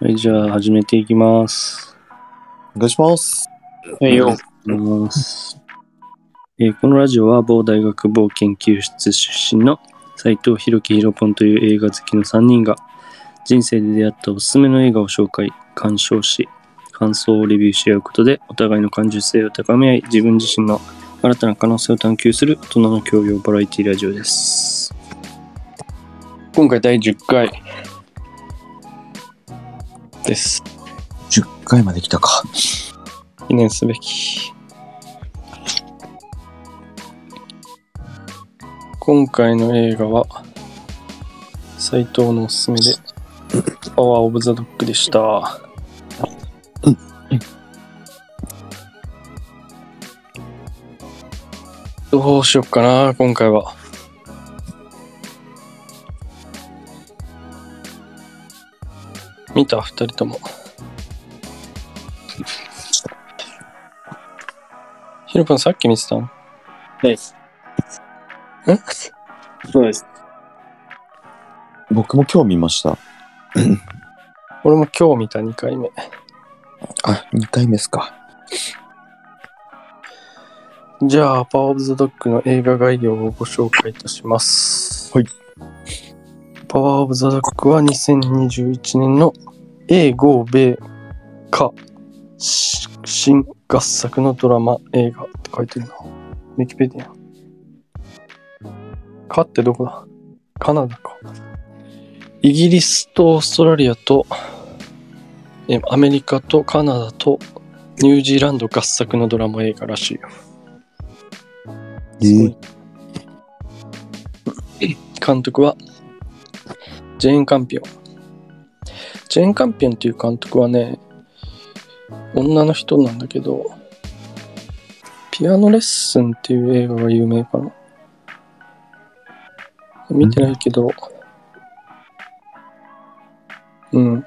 はい、じゃあ始めていきます。お願いします。はいよ。ます。えーこのラジオは某大学某研究室出身の斉藤弘樹ひろぽんという映画好きの3人が人生で出会ったおすすめの映画を紹介、鑑賞し、感想をレビューし合うことでお互いの感受性を高め合い、自分自身の新たな可能性を探求する大人の教養バラエティラジオです。今回第10回です。10回まで来たか。記念すべき。今回の映画は、斎藤のおすすめで、パワーオブザドッグでした。どうしよっかな、今回は。見た、二人とも。ヒロポンさっき見てたのです。んそうです。僕も今日見ました。俺も今日見た2回目。あ、2回目ですか。じゃあ、パワーオブザドッグの映画概要をご紹介いたします。はい。パワーオブザドッグは2021年の A5 米かし新合作のドラマ映画って書いてるな。ウィキペディア。かってどこだ？カナダか。イギリスとオーストラリアとえアメリカとカナダとニュージーランド合作のドラマ映画らしいよ。えすごい 監督はジェーン・カンピオン。ジェーン・カンピオンっていう監督はね、女の人なんだけど、ピアノレッスンっていう映画が有名かな。見てないけど、うん。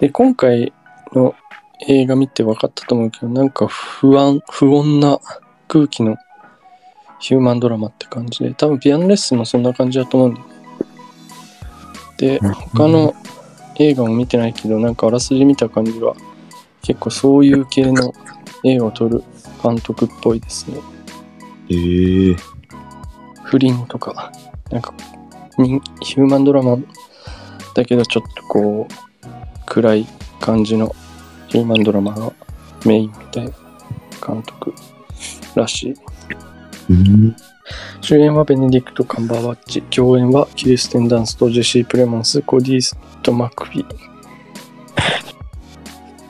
で、今回の映画見て分かったと思うけど、なんか不安、不穏な空気のヒューマンドラマって感じで、多分ピアノレッスンもそんな感じだと思うんだよね。で、他の映画も見てないけど、なんかあらすじ見た感じは、結構そういう系の映画を撮る監督っぽいですね。えー、不倫とか、なんか、人ヒューマンドラマだけどちょっとこう、暗い感じのヒューマンドラマがメインみたいな監督らしい。うん。主演はベネディクト・カンバーバッチ、共演はキリステン・ダンスとジェシー・プレモンス、コディ・スミット・マクフィー。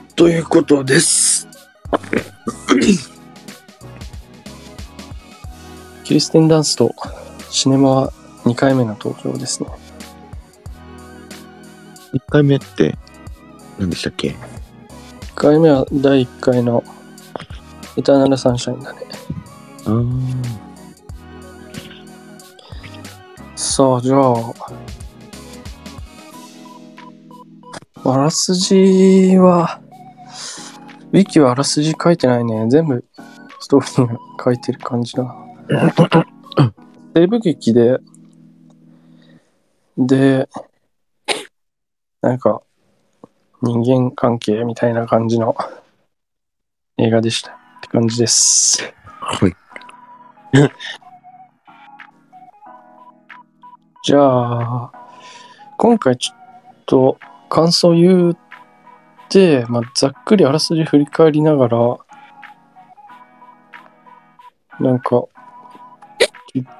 ということです。キリステン・ダンスとシネマは2回目の登場ですね。1回目って、何でしたっけ？1回目は第1回のエターナル・サンシャインだね。あー。さあ、じゃあ、あらすじは、ウィキはあらすじ書いてないね。全部ストーリーが書いてる感じだな。西部劇で、で、なんか、人間関係みたいな感じの映画でしたって感じです。はい。じゃあ、今回ちょっと感想言って、まあ、ざっくりあらすじ振り返りながら、なんか、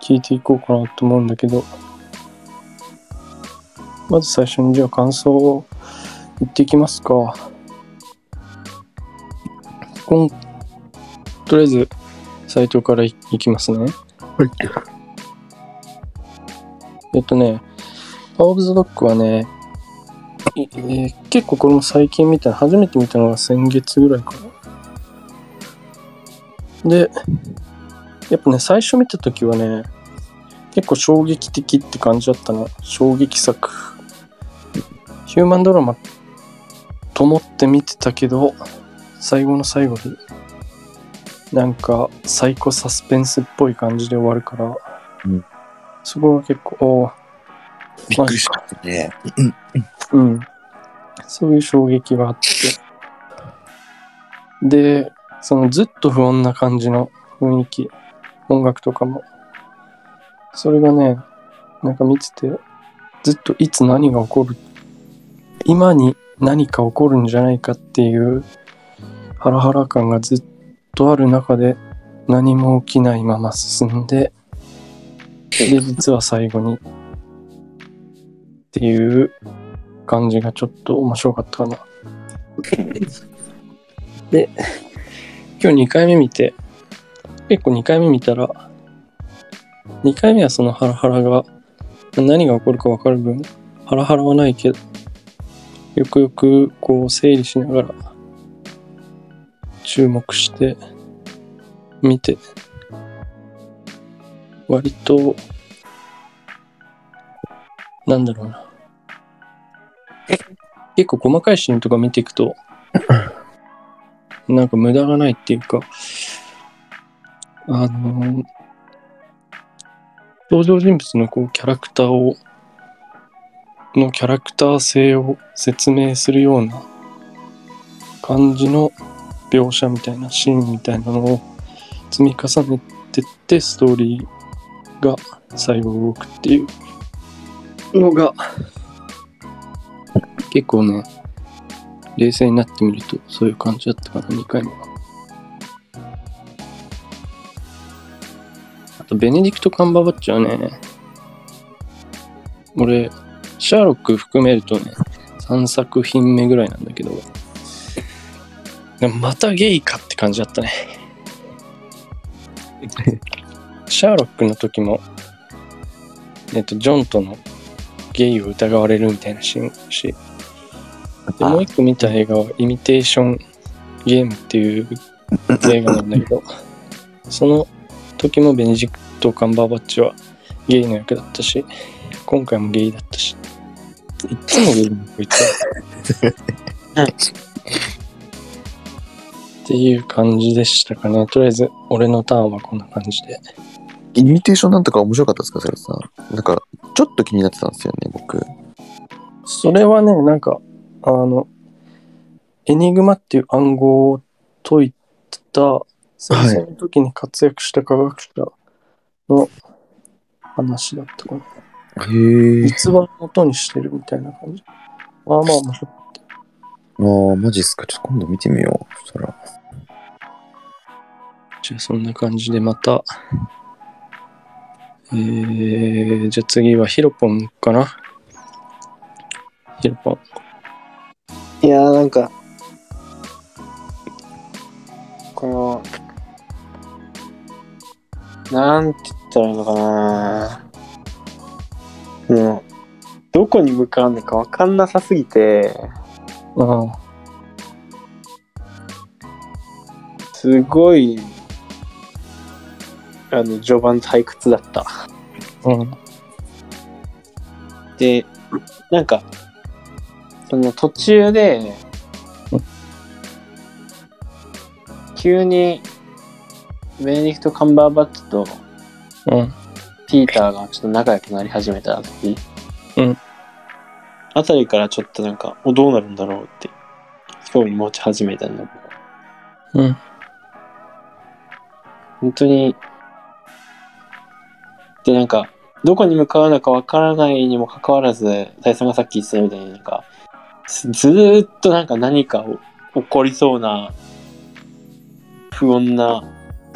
聞いていこうかなと思うんだけど、まず最初にじゃあ感想を言っていきますか。こんとりあえず、サイトからいいきますね。はい。えっとね、パワーオブザドッグはね、えー結構これも最近見た初めて見たのが先月ぐらいかな。で、やっぱね、最初見た時はね、結構衝撃的って感じだったの。衝撃作。ヒューマンドラマと思って見てたけど、最後の最後で、なんかサイコサスペンスっぽい感じで終わるから、うんそこが結構、びっくりしたね。うん。そういう衝撃があって。で、そのずっと不穏な感じの雰囲気、音楽とかも、それがね、なんか見てて、ずっといつ何が起こる、今に何か起こるんじゃないかっていうハラハラ感がずっとある中で何も起きないまま進んで、で、実は最後にっていう感じがちょっと面白かったかな。で、今日2回目見て、結構2回目見たら、2回目はそのハラハラが、何が起こるか分かる分、ハラハラはないけど、よくよくこう整理しながら、注目して、見て、割と、なんだろうな。結構細かいシーンとか見ていくと、なんか無駄がないっていうか、あの、登場人物のこうキャラクターを、のキャラクター性を説明するような感じの描写みたいなシーンみたいなのを積み重ねてってストーリーが最後動くっていう。のが。結構ね冷静になってみるとそういう感じだったかな。2回目は。あとベネディクト・カンバーバッチはね俺シャーロック含めるとね3作品目ぐらいなんだけど。またゲイかって感じだったね シャーロックの時もえっとジョンとのゲイを疑われるみたいなシーンしでもう一個見た映画はイミテーションゲームっていう映画なんだけど その時もベネジクト・カンバーバッチはゲイの役だったし今回もゲイだったし。いっつもゲイのこいつは っていう感じでしたかね。とりあえず俺のターンはこんな感じでイミテーションなんとか面白かったですか、それさ。なんか、ちょっと気になってたんですよね、僕。それはねなんかあのエニグマっていう暗号を解いた戦争の時に活躍した科学者の話だったかな、へえ。実話を元にしてるみたいな感じまあまあ面白いああ、マジっすか。ちょっと今度見てみよう。そしたら。じゃあそんな感じでまたえー、じゃあ次はヒロポンかな？ヒロポン。いやーなんか、この、なんて言ったらいいのかなもう、どこに向かうのかわかんなさすぎて、ああ。すごい、あの、序盤退屈だった。うん。で、なんか、その途中でうん、急に、ベネディクト・カンバーバッチとうん。ピーターがちょっと仲良くなり始めた時、うん。あたりからちょっとなんか、おどうなるんだろうって、興味持ち始めたんだけど、うん。本当に、で、なんか、どこに向かうのかわからないにもかかわらず、大さんがさっき言ってたみたいになんか、ずっとなんか何かを起こりそうな、不穏な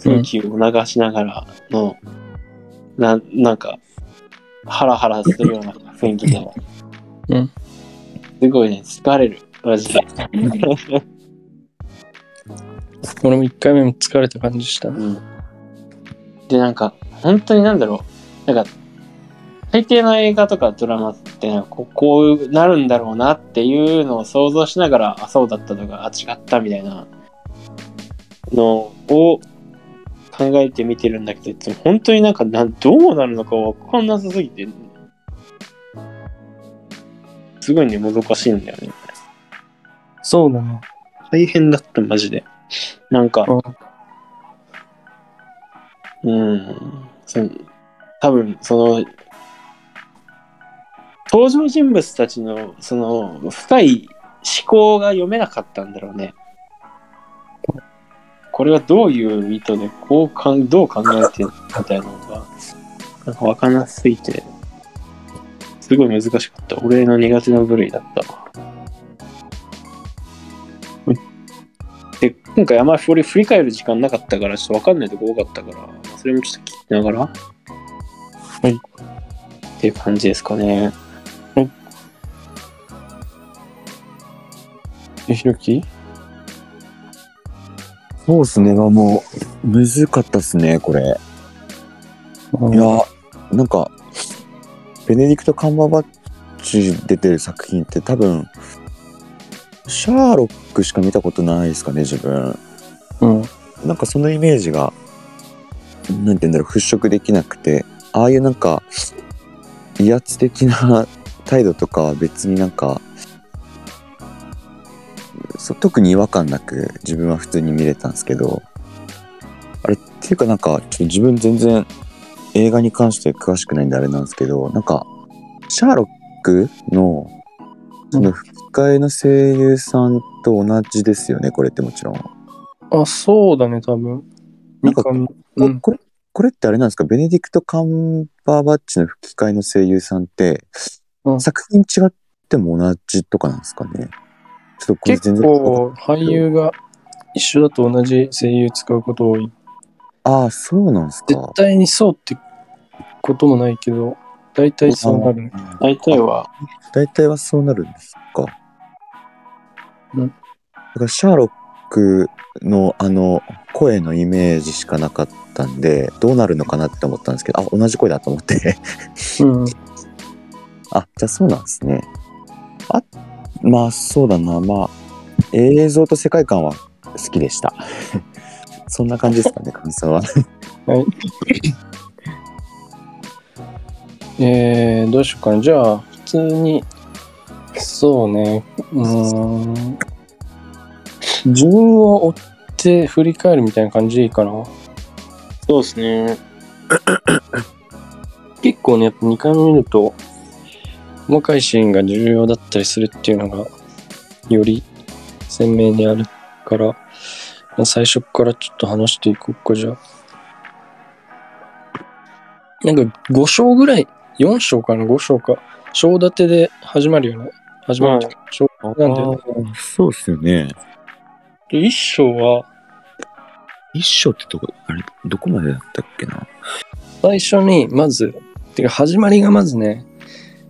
空気を流しながらの、な、なんか、ハラハラするような雰囲気で、うん。すごいね、疲れる、マジで。俺も1回目も疲れた感じした。ねうん。で、なんか、本当になんだろう。なんか、大抵の映画とかドラマってなんかこう、こうなるんだろうなっていうのを想像しながら、あ、そうだったとか、あ、違ったみたいなのを考えて見てるんだけど、いつも本当になんかなん、どうなるのかわかんなさすぎて、すごいね、もどかしいんだよね。そうだね大変だった、マジで。なんか、うんうん、その多分その登場人物たちのその深い思考が読めなかったんだろうね。これはどういう意図でこうかんどう考えてるみたいなのがなんか分かんなすぎてすごい難しかった。俺の苦手な部類だった。で、今回あんまり振り振り返る時間なかったから、ちょっと分かんないとこ多かったから、それもちょっと聞きながら。はい。っていう感じですかね。え、ひろき？そうっすね。まあもう、むずかったっすね、これ。いや、なんか、ベネディクト・カンバーバッチ出てる作品って多分、シャーロックしか見たことないですかね、自分。うん。なんかそのイメージが、なんて言うんだろう、払拭できなくて、ああいうなんか、威圧的な態度とかは別になんか、そ特に違和感なく自分は普通に見れたんですけど、あれっていうかなんか、ちょっと自分全然映画に関して詳しくないんであれなんですけど、なんか、シャーロックの、その吹き替えの声優さんと同じですよね、これってもちろん。あ、そうだね、多分。なんかうん。これ、これってあれなんですか？ベネディクト・カンバーバッチの吹き替えの声優さんって、うん作品違っても同じとかなんですかね？ちょっとこれ結全然。構、俳優が一緒だと同じ声優使うこと多い。ああ、そうなんです絶か。対にそうってこともないけど、大体そうなる。大体は、大体はそうなるんですか？うんだからシャーロックのあの声のイメージしかなかったんで、どうなるのかなって思ったんですけど、あ、同じ声だと思って。うん。あ、じゃあそうなんですね。あ、まあそうだな。まあ、映像と世界観は好きでした。そんな感じですかね、感想は。えー、どうしようかな。じゃあ、普通に、そうね、うーん、順を追って振り返るみたいな感じでいいかな。そうですね。結構ね、やっぱ2回目見ると、細かいシーンが重要だったりするっていうのが、より鮮明にあるから、まあ最初からちょっと話していこうか、じゃあ。なんか5章ぐらい、4章かな、5章か。章立てで始まるよね。始まる章なんだよね。そうですよね。で、1章は、一章ってどこ、あれ、どこまでだったっけな？最初に、まず、てか始まりがまずね、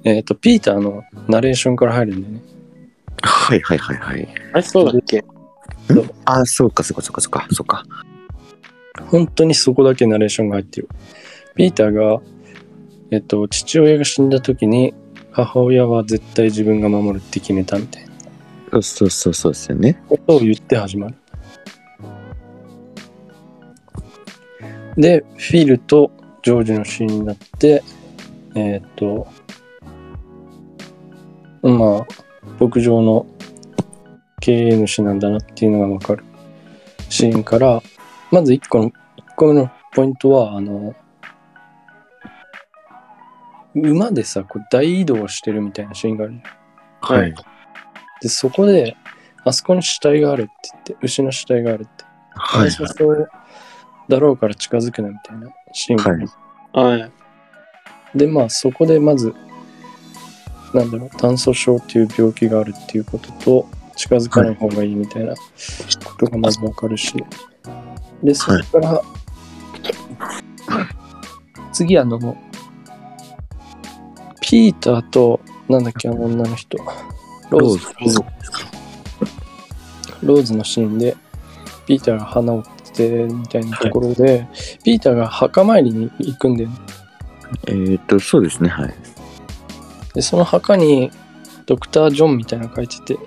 えっ、と、ピーターのナレーションから入るんだよね。はいはいはいはい。あれ、そうだっけ？あ、そうかそうかそうかそうか、そうか。本当にそこだけナレーションが入ってる。ピーターが、えっと、父親が死んだ時に、母親は絶対自分が守るって決めたみたいなそうそうそうそうですよね。ことを言って始まる。で、フィルとジョージのシーンになって、えっと、まあ、牧場の経営主なんだなっていうのがわかるシーンから、まず1個の、一個目のポイントは、あの、馬でさ、こう大移動してるみたいなシーンがあるじゃんはい。で、そこで、あそこに死体があるって言って、牛の死体があるって。はい。最初そうだろうから近づくなみたいなシーンがある、はい。で、まあそこでまず、なんだろう、炭素症っていう病気があるっていうことと、近づかない方がいいみたいなことがまずわかるし。で、そこから、次あの、ピーターと、なんだっけ、あの女の人。ローズ。ローズのシーンで、ピーターが花をってみたいなところで、ピーターが墓参りに行くんだよね。えーっと、そうですね、はい。で、その墓に、ドクター・ジョンみたいなの書いてて、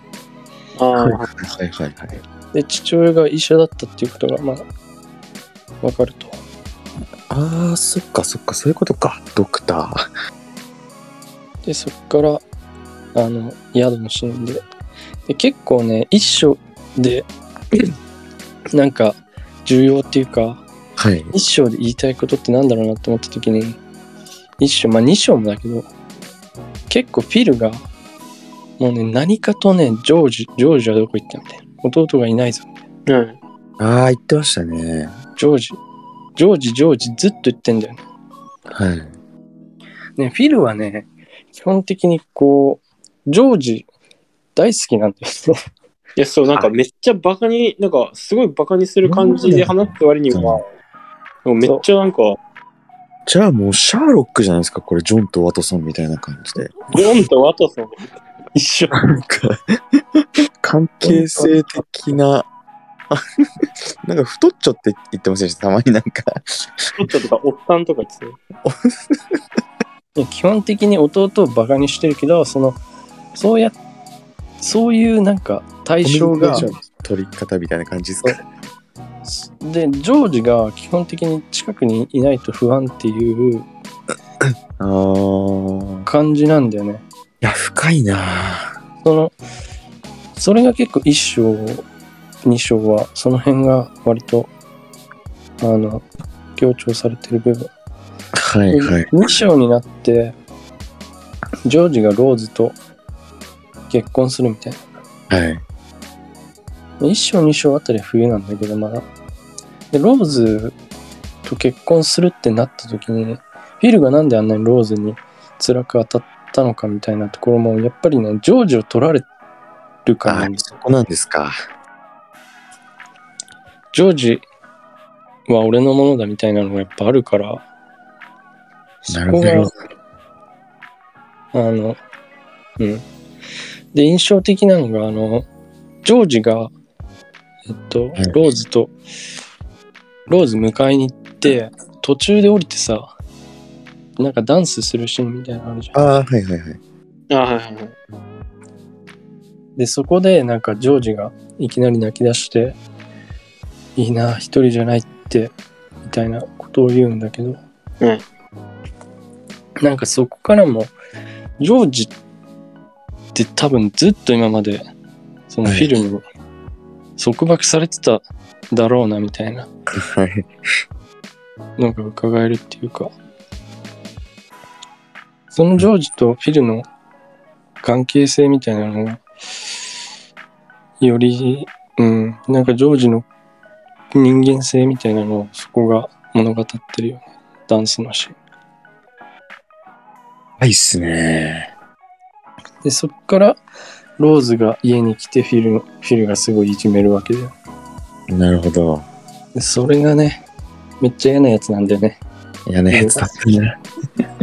ああ、はいはいはい。で、父親が医者だったっていうことが、まあ、わかると。ああ、そっかそっか、そういうことか。ドクター。で、そっから、あの、宿のシーンで。で結構ね、一章で、なんか、重要っていうか、はい。一章で言いたいことってなんだろうなって思った時に、一章、まあ二章もだけど、結構フィルが、もうね、何かとね、ジョージ、ジョージはどこ行ったみたいな。弟がいないぞ。うん。ああ、言ってましたね。ジョージ、ジョージ、ジョージずっと言ってんだよね。はい。ね、フィルはね、基本的にこう、ジョージ大好きなんですね。いや、そう、なんかめっちゃバカに、なんかすごいバカにする感じで話す割には、めっちゃなんか、じゃあもうシャーロックじゃないですか、これ、ジョンとワトソンみたいな感じで。ジョンとワトソン一緒。なんか、関係性的な、なんか太っちょって言ってませんでした、たまになんか。ちょっととか、おっさんとか言ってた基本的に弟をバカにしてるけど、その、そうや、そういうなんか対象が、取り方みたいな感じですか？で、ジョージが基本的に近くにいないと不安っていう感じなんだよね。や、深いなその、それが結構一章、二章は、その辺が割と、あの、強調されてる部分。はいはい。2章になって、ジョージがローズと結婚するみたいな。はい。1章2章あたりは冬なんだけど、まだ。で、ローズと結婚するってなった時に、フィルがなんであんなにローズに辛く当たったのかみたいなところも、やっぱりね、ジョージを取られるからそこなんですか。ジョージは俺のものだみたいなのがやっぱあるから、そこが、なるほど。あの、うん。で、印象的なのが、あの、ジョージが、えっと、いローズと、ローズ迎えに行って、途中で降りてさ、なんかダンスするシーンみたいなのあるじゃん。ああ、はいはいはい。あはいはいはい。で、そこでなんかジョージがいきなり泣き出して、いいな、一人じゃないって、みたいなことを言うんだけど、うんなんかそこからも、ジョージって多分ずっと今まで、そのフィルに束縛されてただろうな、みたいなはい。のが伺えるっていうか、そのジョージとフィルの関係性みたいなのが、より、うん、なんかジョージの人間性みたいなのをそこが物語ってるよね。ダンスのシーン。はいっすね。で、そっからローズが家に来てフィル、フィルがすごいいじめるわけだよ。なるほど。でそれがね、めっちゃ嫌なやつなんだよね。嫌なやつだったね。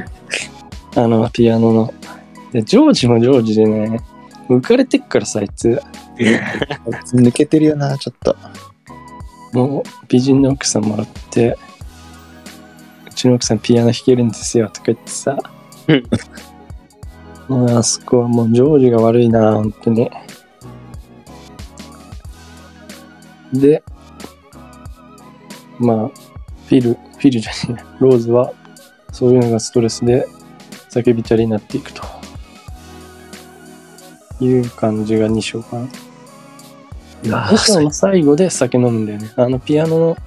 あの、ピアノの。で、ジョージもジョージでね、浮かれてっからさ、あいつ。抜けてるよな、ちょっと。もう美人の奥さんもらって、うちの奥さんピアノ弾けるんですよとか言ってさ あそこはもうジョージが悪いな、本当に。で、まあ、フィル、フィルじゃねえやローズはそういうのがストレスで叫びたりになっていくという感じが2章かな。いや2章の最後で酒飲むんだよね。あのピアノ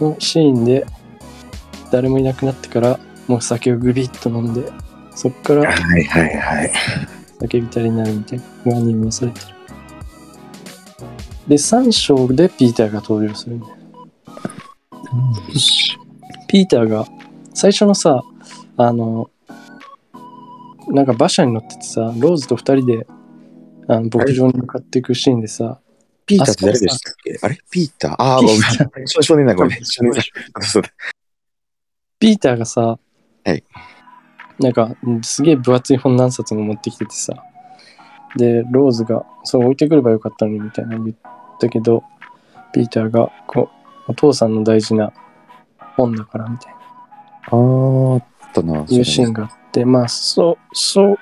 のシーンで誰もいなくなってからもう酒をグビッと飲んでそっからはいはいはい。叫びたりになるみたいなのが匂わされてる。で、3章でピーターが登場するんだよ。ピーターが最初のさ、あの、なんか馬車に乗っててさ、ローズと2人であの牧場に向かっていくシーンでさ、ピーターって誰でしたっけ？あれ？ピーター？ああ、ごめん。少少年だ、ごめん。ピーターがさ、はいなんかすげえ分厚い本何冊も持ってきててさでローズが「それ置いてくればよかったのに」みたいなの言ったけどピーターがこう「お父さんの大事な本だから」みたいあーあったな。ないうシーンがあってまあそうそう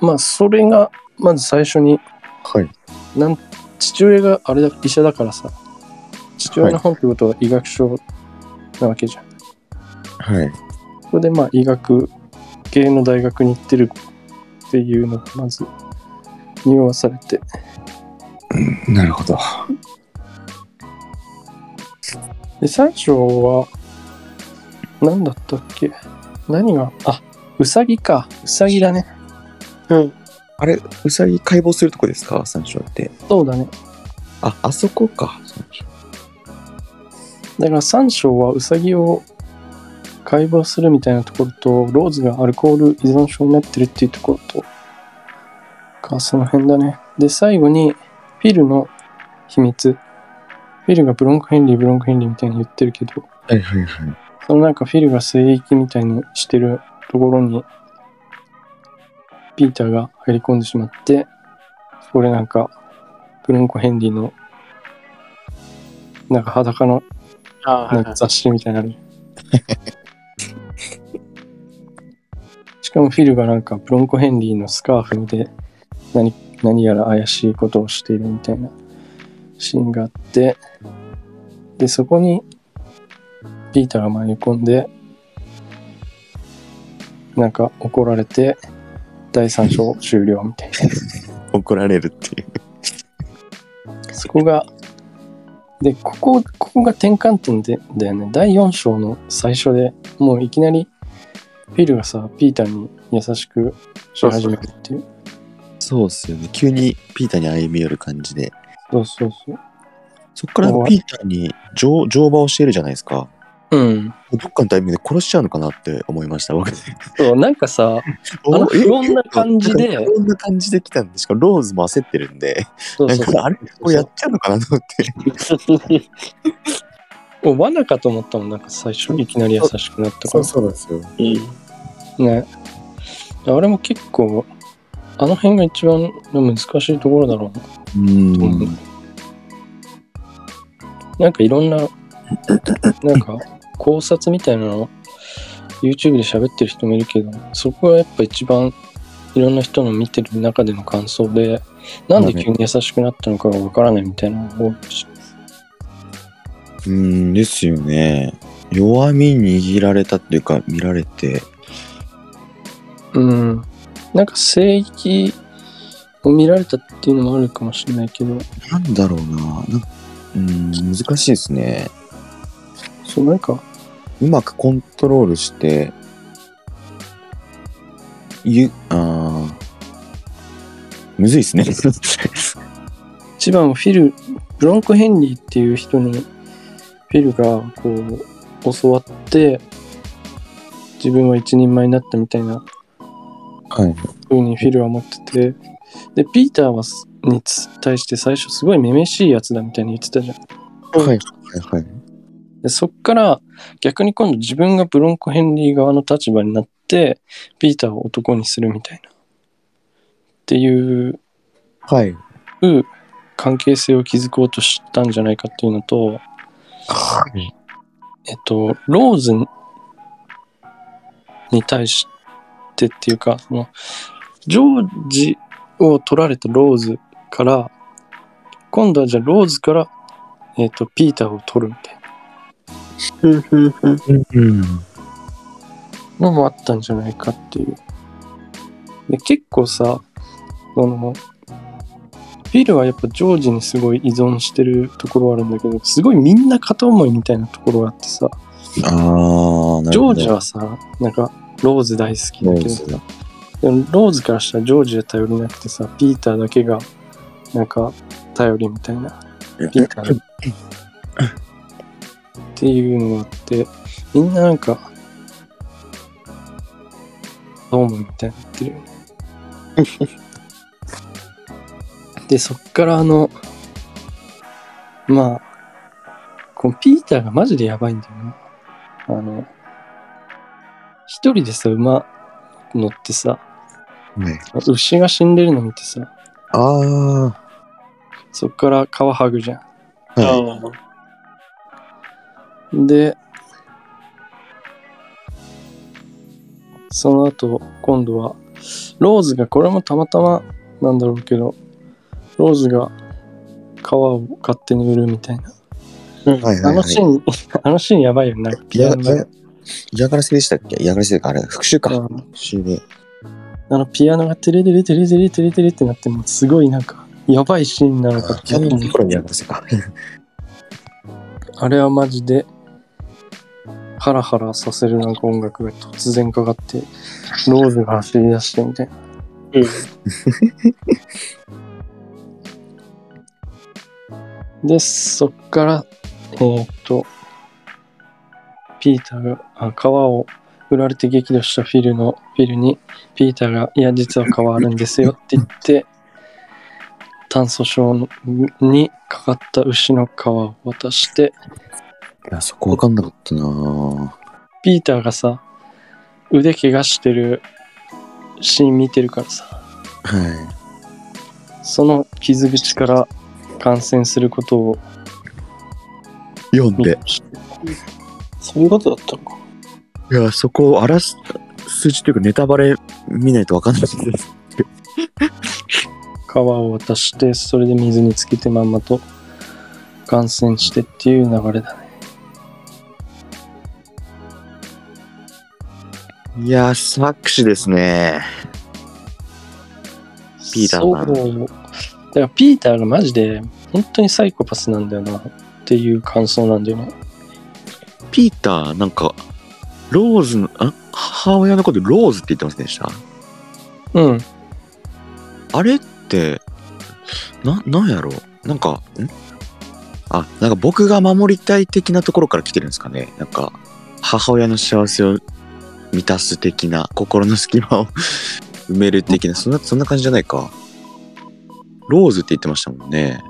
まあそれがまず最初にはい。なん父親があれだ医者だからさ父親の本ってことは医学書なわけじゃんはい。それでまあ医学系の大学に行ってるっていうのがまず匂わされてなるほど。で最初は何だったっけ？何が？あウサギかウサギだねうん。あれ、ウサギ解剖するとこですか？山椒って。そうだね。あ、あそこか。山椒だから三章はウサギを解剖するみたいなところと、ローズがアルコール依存症になってるっていうところと、か、その辺だね。で、最後に、フィルの秘密。フィルがブロンクヘンリー、ブロンクヘンリーみたいに言ってるけど、はいはいはい。そのなんかフィルが聖域みたいにしてるところに、ピーターが入り込んでしまって、そこでなんか、ブロンコ・ヘンリーの、なんか裸のないんか雑誌みたいなのある。しかもフィルがなんかブロンコ・ヘンリーのスカーフで何何やら怪しいことをしているみたいなシーンがあってでそこにピーターが迷い込んでなんか怒られて第3章終了みたいな 怒られるっていう。そこがでここここが転換点でだよね第4章の最初でもういきなりフィルがさピーターに優しくし始めるっていうそうっすよね。急にピーターに歩み寄る感じで。そうそうそうそっからピーターに乗乗馬を教えるじゃないですか。うんどっかのタイミングで殺しちゃうのかなって思いました、僕。そうなんかさ あの不穏な感じで不穏な感じで来たんで、しかもローズも焦ってるんで、そうそうなんかあれこれやっちゃうのかなと思って。もう罠かと思ったもんなんか最初いきなり優しくなったからそうなんですよ。うん。ねあれも結構あの辺が一番難しいところだろうなうん。なんかいろんな、なんか考察みたいなの YouTube で喋ってる人もいるけど、そこがやっぱ一番いろんな人の見てる中での感想で、なんで急に優しくなったのかがわからないみたいなのが多いし。うんですよね。弱み握られたっていうか、見られて。うん。なんか聖域を見られたっていうのもあるかもしれないけど、なんだろうな。なんうん、難しいですね。そうなんか、うまくコントロールして、ゆ、あーむずいですね。一番はフィル、ブロンコ・ヘンリーっていう人に、フィルがこう、教わって、自分は一人前になったみたいなはい。ふうにフィルは思ってて、で、ピーターはすにつ対して最初すごいめめしいやつだみたいに言ってたじゃん。はい。はい。はい。で、そっから逆に今度自分がブロンコ・ヘンリー側の立場になって、ピーターを男にするみたいな。っていうはい。関係性を築こうとしたんじゃないかっていうのと、はい。えっと、ローズに対してっていうか、そのジョージを取られたローズから、今度はじゃあローズから、えっと、ピーターを取るみたいな。のもあったんじゃないかっていう。で、結構さ、その、フィルはやっぱジョージにすごい依存してるところはあるんだけど、すごいみんな片思いみたいなところがあってさ、あジョー。ジはさ、なんか、ローズ大好きだけどローズでもローズからしたらジョージは頼りなくてさ、ピーターだけが、なんか、頼りみたいな。ピーターっていうのがあって、みんななんか、ドームみたいになってるよね。で、そっからあの、まあ、このピーターがマジでやばいんだよな。あの、一人でさ、馬乗ってさ、ね。牛が死んでるの見てさ、あー。そっから皮剥ぐじゃはい。あん。で、その後、今度は、ローズが、これもたまたまなんだろうけど、ローズが皮を勝手に売るみたいな。うんはいはいはい。あのシーン、あのシーンやばいよね。ピアノが嫌がらせでしたっけ？嫌がらせか、あれ、復讐か。うん復讐で。あのピアノがテレテレテレテレテレテレってなってもうすごいなんかやばいシーンなのかピアノのところに嫌がらせか。あれはマジでハラハラさせるなんか音楽が突然かかってローズが走り出してみたいなうん。で、そっから、えーっと、ピーターが、あ皮を売られて激怒したフィルの、フィルに、ピーターが、いや、実は皮あるんですよって言って、炭素症にかかった牛の皮を渡して、いや、そこわかんなかったなぁピーターがさ、腕怪我してるシーン見てるからさ、はその傷口から感染することをい。読ん見で。そういうことだったのか。いや、そこを荒らす、数値というかネタバレ見ないとわかんないです。皮を渡して、それで水につけてまんまと感染してっていう流れだね。いやー、作詞ですね。ピーターがそう。だからピーターがマジで本当にサイコパスなんだよなっていう感想なんだよな。ピーター、なんか、ローズの、あ母親のことローズって言ってませんでした？うん。あれって、な、なんやろ？うなんか、ん？あ、なんか僕が守りたい的なところから来てるんですかね？なんか、母親の幸せを満たす的な、心の隙間を 埋める的な、そんな、そんな感じじゃないか。ローズって言ってましたもんね。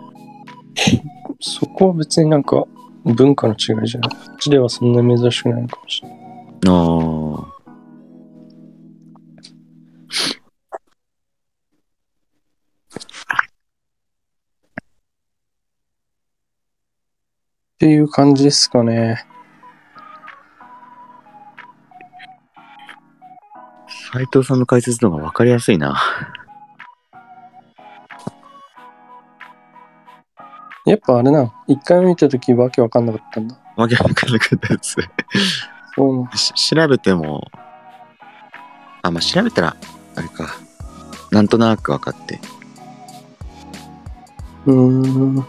そこは別になんか文化の違いじゃない。こっちではそんな珍しくないのかもしれない。あー。っていう感じですかね。斉藤さんの解説の方が分かりやすいな。やっぱあれな、一回見たときわけわかんなかったんだ。わけわかんなかったです。そう調べても、あ、まあ、調べたら、あれか。なんとなく分かって。うーん。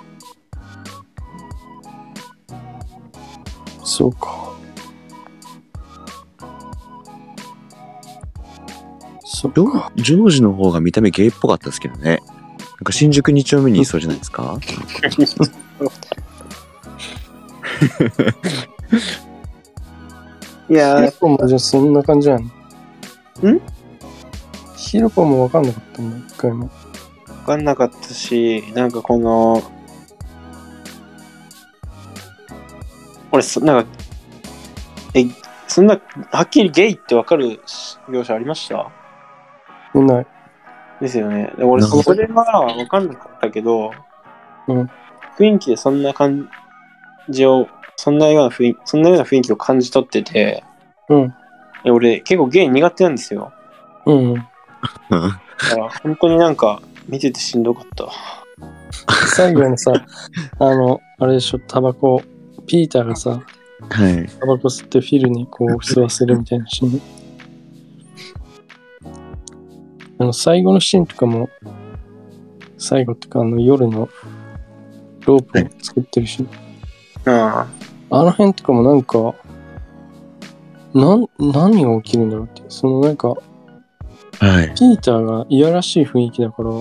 そうか。そっジョか。ジョージの方が見た目ゲイっぽかったですけどね。なんか新宿2丁目にいそうじゃないですか？いやヒロポもじゃあそんな感じなのん？ヒロポもわかんなかったんだ、一回も。わかんなかったし、なんかこの、俺そ、なんか、え、そんな、はっきりゲイってわかる描写ありました？見ない。ですよね。で俺、それはわかんなかったけど、うん雰囲気でそんな感じを、そんなような雰囲気、そんなような雰囲気を感じ取ってて、うん。え俺、結構ゲイ苦手なんですよ。うん。だから、本当になんか、見ててしんどかった。最後のさ、あの、あれでしょ、タバコ、ピーターがさ、はい。タバコ吸ってフィルにこう吸わせるみたいなシーン。あの、最後のシーンとかも、最後ってか、あの、夜のロープを作ってるし、ああの辺とかもなんか、なん、何が起きるんだろうってそのなんか、はい。ピーターがいやらしい雰囲気だから、い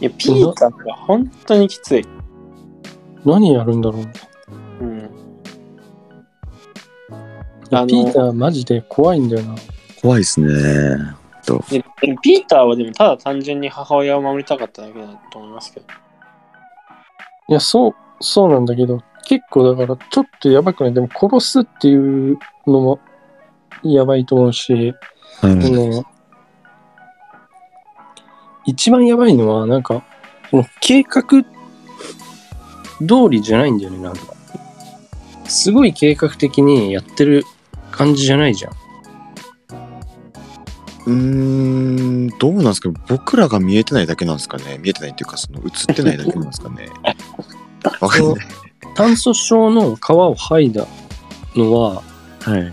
や、ピーターが本当にきつい。何やるんだろううん。ピーターマジで怖いんだよな。怖いですね。ででもピーターはでもただ単純に母親を守りたかっただけだと思いますけど。いや、そう、そうなんだけど、結構だからちょっとやばくない？でも殺すっていうのもやばいと思うし、はい。その一番やばいのは、なんか、その計画通りじゃないんだよね、なんか。すごい計画的にやってる感じじゃないじゃん。うーん、どうなんですか僕らが見えてないだけなんですかね見えてないっていうか、その映ってないだけなんですかねわかんない。炭素症の皮を剥いだのは、はい。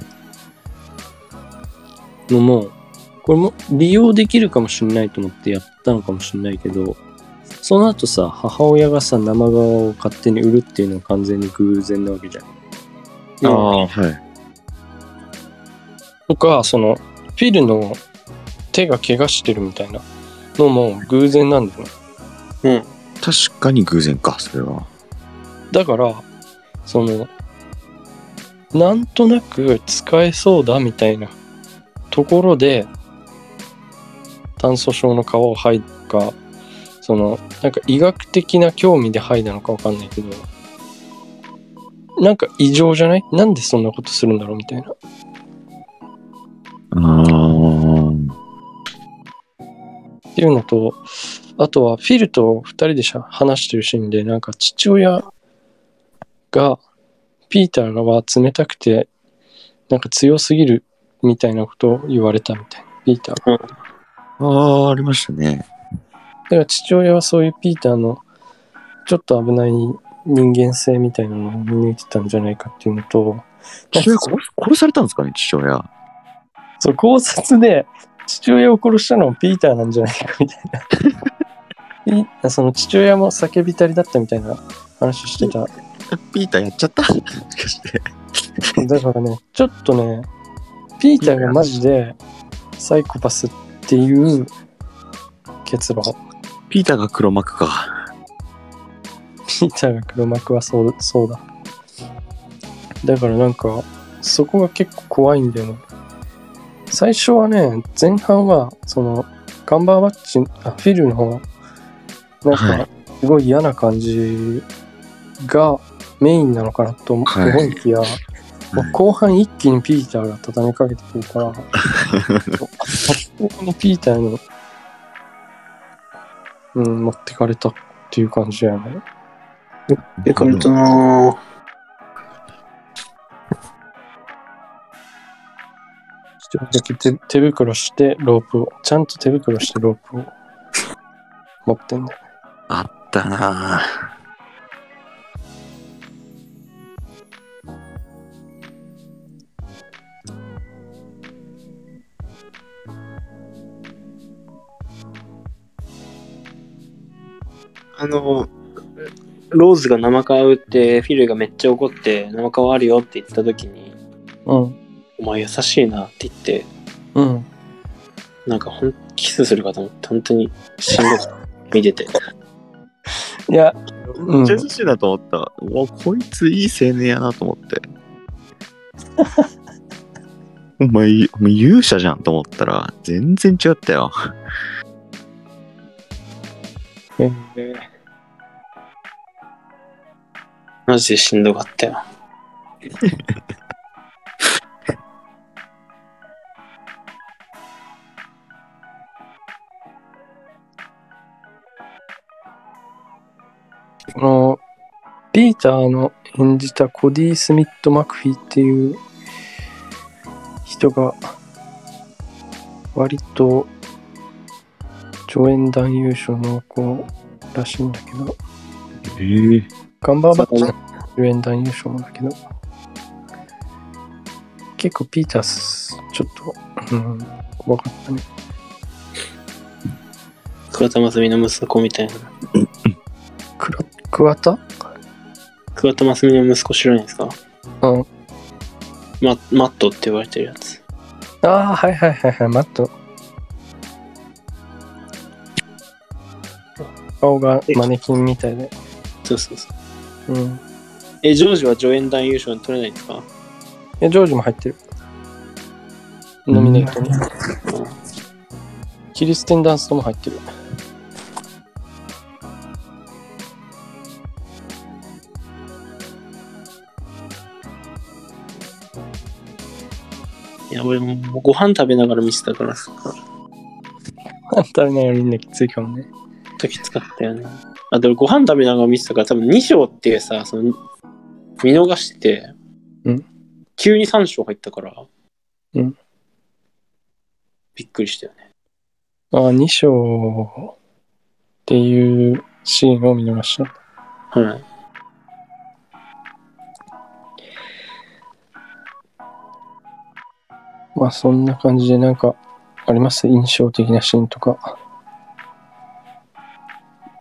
のも、これも利用できるかもしれないと思ってやったのかもしれないけど、その後さ、母親がさ、生皮を勝手に売るっていうのは完全に偶然なわけじゃん。ああ、はい。とか、その、フィルの手が怪我してるみたいなのも偶然なんだよね。うん。確かに偶然か、それは。だから、その、なんとなく使えそうだみたいなところで、炭素症の皮を剥いだか、その、なんか医学的な興味で剥いだのかわかんないけど、なんか異常じゃない？なんでそんなことするんだろうみたいな。あーっていうのと、あとはフィルと二人でしゃ話してるシーンで、なんか父親が、ピーターがは冷たくて、なんか強すぎるみたいなことを言われたみたいな。ピーター。だかあー、ありましたね。ら父親はそういうピーターのちょっと危ない人間性みたいなのを見抜いてたんじゃないかっていうのと、父親殺す殺されたんですかね、父親。そう考察で父親を殺したのはピーターなんじゃないかみたいな。ピ その父親も叫びたりだったみたいな話してた。ピーターやっちゃった？もしかして。だからね、ちょっとね、ピーターがマジでサイコパスっていう結論。ピーターが黒幕か。ピーターが黒幕はそうそうだ。だからなんか、そこが結構怖いんだよね。最初はね、前半は、その、ガンバーバッチ、あ、フィルの、なんはい。か、すごい嫌な感じがメインなのかなと思はい。思いきや、もう後半一気にピーターが畳みかけてくるから、発砲にピーターの、うん、持ってかれたっていう感じだよね。え、かれたな一人だけ手手袋してロープを、ちゃんと手袋してロープを持ってんだよね。あったなぁ。あの、ローズが生皮売って、フィルがめっちゃ怒って、生皮あるよって言った時に、うん。お前優しいなって言って、うん。なんかほん、キスするかと思って、本当にしんどかった。見てて。いや、うんめっちゃ優しいなと思った。うわ、こいついい青年やなと思って。お前、お前勇者じゃんと思ったら、全然違ったよ。えーマジでしんどかったよ。この、ピーターの演じたコディ・スミット・マクフィーっていう人が、割と助演男優賞の子らしいんだけど、ええガンバーバッチの助演男優賞もだけど、結構ピータース、ちょっと、うん、怖かったね。桑田真澄の息子みたいな。桑田？桑田真澄の息子知らないですか？うん。ママットって言われてるやつ。ああ、はいはいはいはい、マット。顔がマネキンみたいで。そうそうそう。うん。え、ジョージは助演男優賞に取れないんですか？え、ジョージも入ってる。ノミネートに。キリステンダンスとも入ってる。いや、俺もうご飯食べながら見てたからさ、食べながらみんなきついかもね。時使ったよね。あ、でもご飯食べながら見てたから多分2章っていうさ、その、見逃してて、うん急に3章入ったから、うんびっくりしたよね。ああ、2章っていうシーンを見逃した。はい。まあそんな感じでなんかあります？印象的なシーンとか。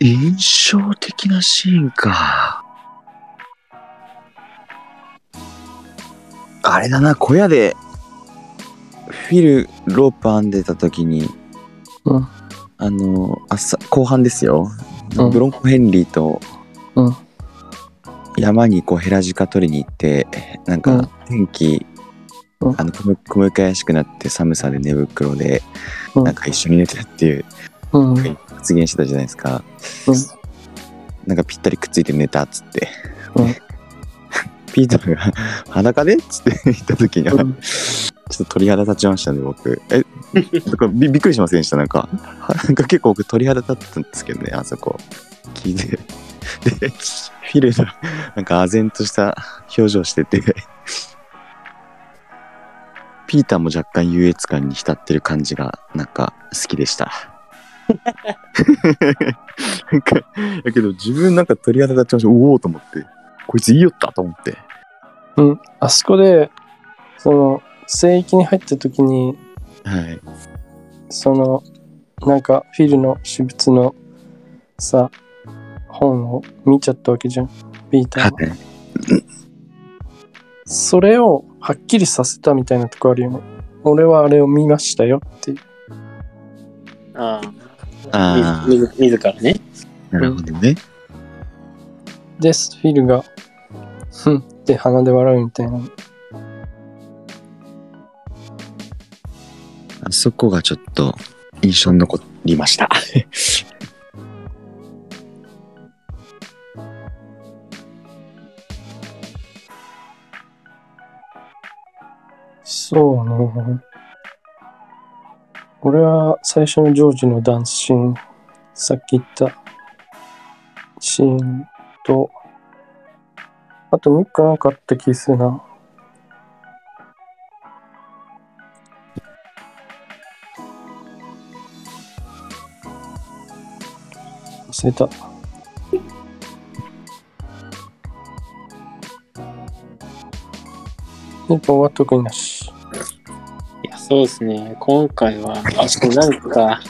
印象的なシーンか。あれだな、小屋で、フィルロープ編んでた時にうん。あの朝後半ですよ、うんブロンコ・ヘンリーとうん。山にこうヘラジカ取りに行ってなんかうん天気、うん。あの小む小むかやしくなって寒さで寝袋でうん。なんか一緒に寝てたっていううん。発言してたじゃないですか、うん。なんかぴったりくっついて寝たっつって、うん。ピーターが「裸で?」っつって 言った時には、うん。ちょっと鳥肌立ちましたね僕。えびびっくりしませんでした？なんか なんか結構僕鳥肌立ったんですけどねあそこ。聞いて。でフィルがなんか唖然とした表情しててピーターも若干優越感に浸ってる感じがなんか好きでしたなんかだけど自分なんか鳥肌立ちましたおおと思ってこいついいよったと思ってうん。あそこで、その、聖域に入った時に、はいその、なんか、フィルの私物のさ、本を見ちゃったわけじゃん。ピーターは。はいそれをはっきりさせたみたいなとこあるよね。俺はあれを見ましたよっていう。ああ。みず自らね。なるほどねで、フィルが、ふんって鼻で笑うみたいな。あそこがちょっと印象に残りました。そうね。俺は最初のジョージのダンスシーン、さっき言ったシーンと、あともう一個なんかあった気するな。忘れた。日本は特になし。そうですね。今回は、あ、そうなんか、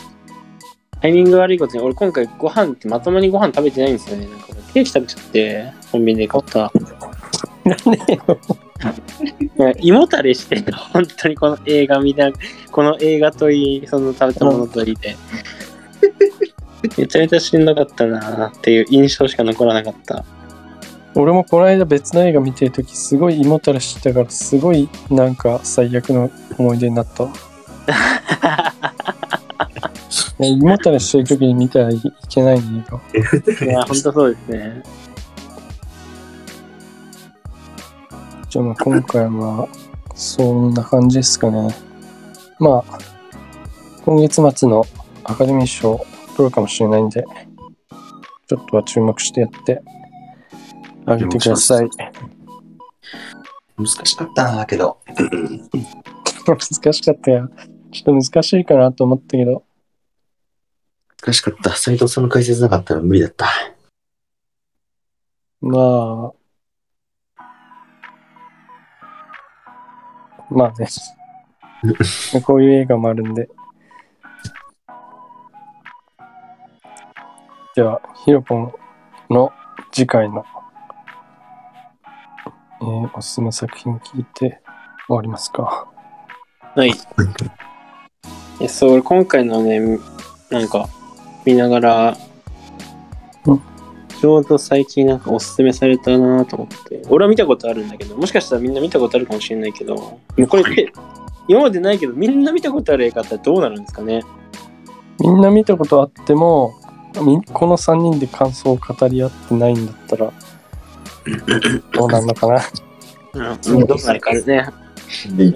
タイミング悪いことに、俺今回ご飯ってまともにご飯食べてないんですよね。なんか俺ケーキ食べちゃって、コンビニで買った。なんでよ。胃もたれしてんの、本当にこの映画見な、この映画といい、その食べたものといいで。めちゃめちゃしんどかったなっていう印象しか残らなかった。俺もこの間別の映画見てるときすごい胃もたれしてたからすごいなんか最悪の思い出になったわ。ね胃もたれしてるときに見たらいいけないね映画。いや、本当そうですね。じゃあまあ今回はそんな感じですかね。まあ今月末のアカデミー賞取るかもしれないんでちょっとは注目してやってあげてください。難しかったな、けど。難しかったよ。ちょっと難しいかなと思ったけど。難しかった。斉藤さんの解説なかったら無理だった。まあ、まあね。こういう映画もあるんで。じゃあ、ヒロポンの次回の、えーおすすめ作品聞いて終わりますか。はい。え、そう、俺今回のね、なんか、見ながら、うん。ちょうど最近なんかおすすめされたなと思って、俺は見たことあるんだけど、もしかしたらみんな見たことあるかもしれないけど、もうこれって、今までないけど、みんな見たことある映画ってどうなるんですかね？みんな見たことあっても、みこの3人で感想を語り合ってないんだったら、どうなんのかな？うん、どうなるかね。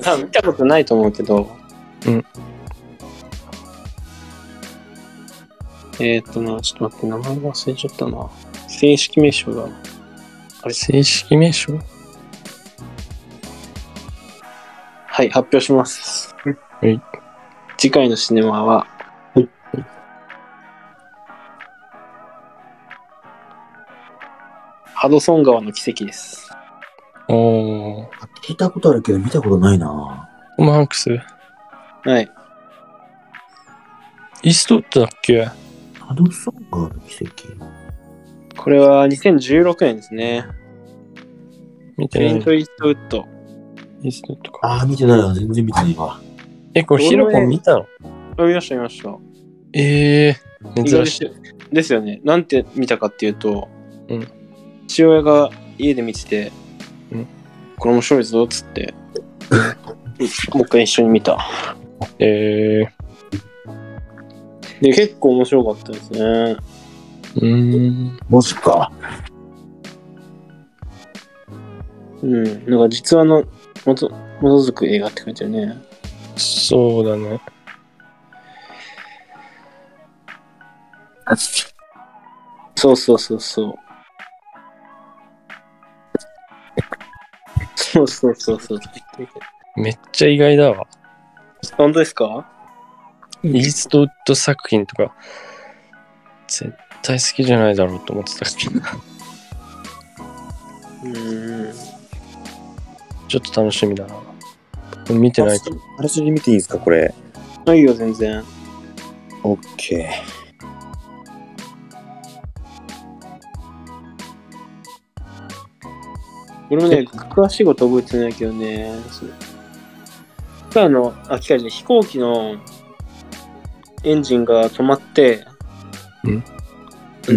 多分見たことないと思うけど。うん。えっ、ー、とな、ちょっと待って、名前忘れちゃったな。正式名称が。あれ？正式名称？はい、発表します。はい。次回のシネマは、ハドソン川の奇跡です。おー、聞いたことあるけど見たことないなトム・ハンクス。はい。イーストウッドだっけ？ハドソン川の奇跡？これは2016年ですね。見てないクリント・イーストウッド。イーストウッドか。ああ、見てないわ。全然見てないわ。え、これヒロポン見たの？あ見ました見ました。ええー、珍しい。ですよね。なんて見たかっていうと、うん父親が家で見てて、うんこれ面白いぞっつって、もう一回一緒に見た。えで、結構面白かったですね。ー、うーん。マジか。うん。なんか実話のもと基づく映画って書いてあるね。そうだね。そうそうそうそう。そうそうそうそう。めっちゃ意外だわ。本当ですか？イーストウッド作品とか、絶対好きじゃないだろうと思ってたけど、うん。ちょっと楽しみだな。見てないけど。あらすじ見ていいですかこれ？あいいよ、全然。オッケ俺もね、詳しいこと覚えてないけどね。そうあの、あ、機械じゃない飛行機のエンジンが止まって、うん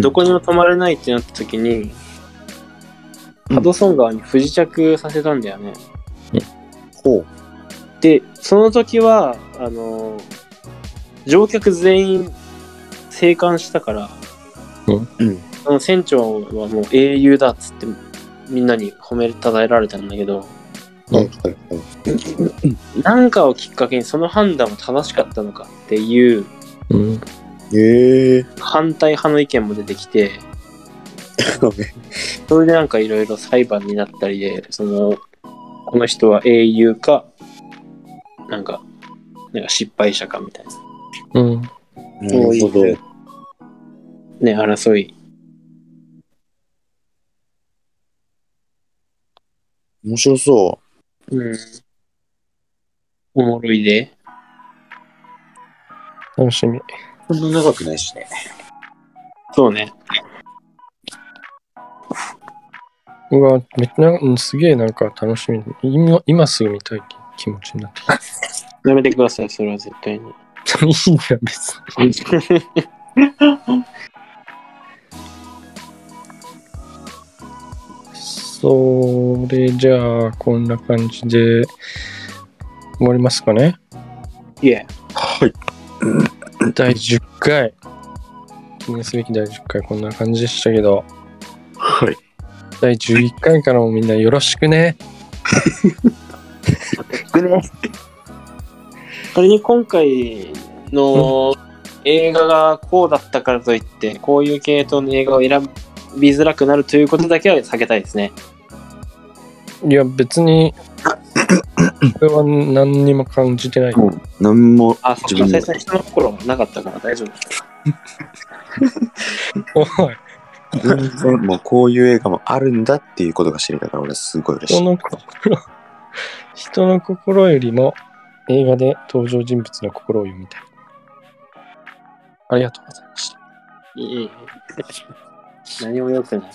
どこにも止まれないってなった時に、うんハドソン川に不時着させたんだよね。ー。ほう。で、その時は、あの、乗客全員生還したから、うん。その船長はもう英雄だっつってみんなに褒めたたえられたんだけど、はいはいはい。なんかをきっかけにその判断は正しかったのかっていううん。ええー。反対派の意見も出てきて、それでなんかいろいろ裁判になったりで、その、この人は英雄か、なんか、なんか失敗者かみたいな。うん。なるほど。ね、争い。面白そうん。おもろいで。楽しみ。う。そんな長くないしね。そうね。うわ、めっちゃ、うんすげえなんか楽しみ。今今すぐ見たい気持ちになってきた。やめてください、それは絶対に。いいじゃん、別に。それじゃあ、こんな感じで終わりますかね。いえ。はい。第10回。記念すべき第10回、こんな感じでしたけど、はい。第11回からもみんなよろしくね。仮に今回の映画がこうだったからといって、こういう系統の映画を選びづらくなるということだけは避けたいですね。いや、別に、これは何にも感じてない。もう、なんも、あ、そっか、自分で最初に人の心がなかったから大丈夫。おい、全然、もうこういう映画もあるんだっていうことが知れたから、俺すごい嬉しい。人の心、人の心よりも映画で登場人物の心を読みたい。ありがとうございました。いいいい。何も良くない。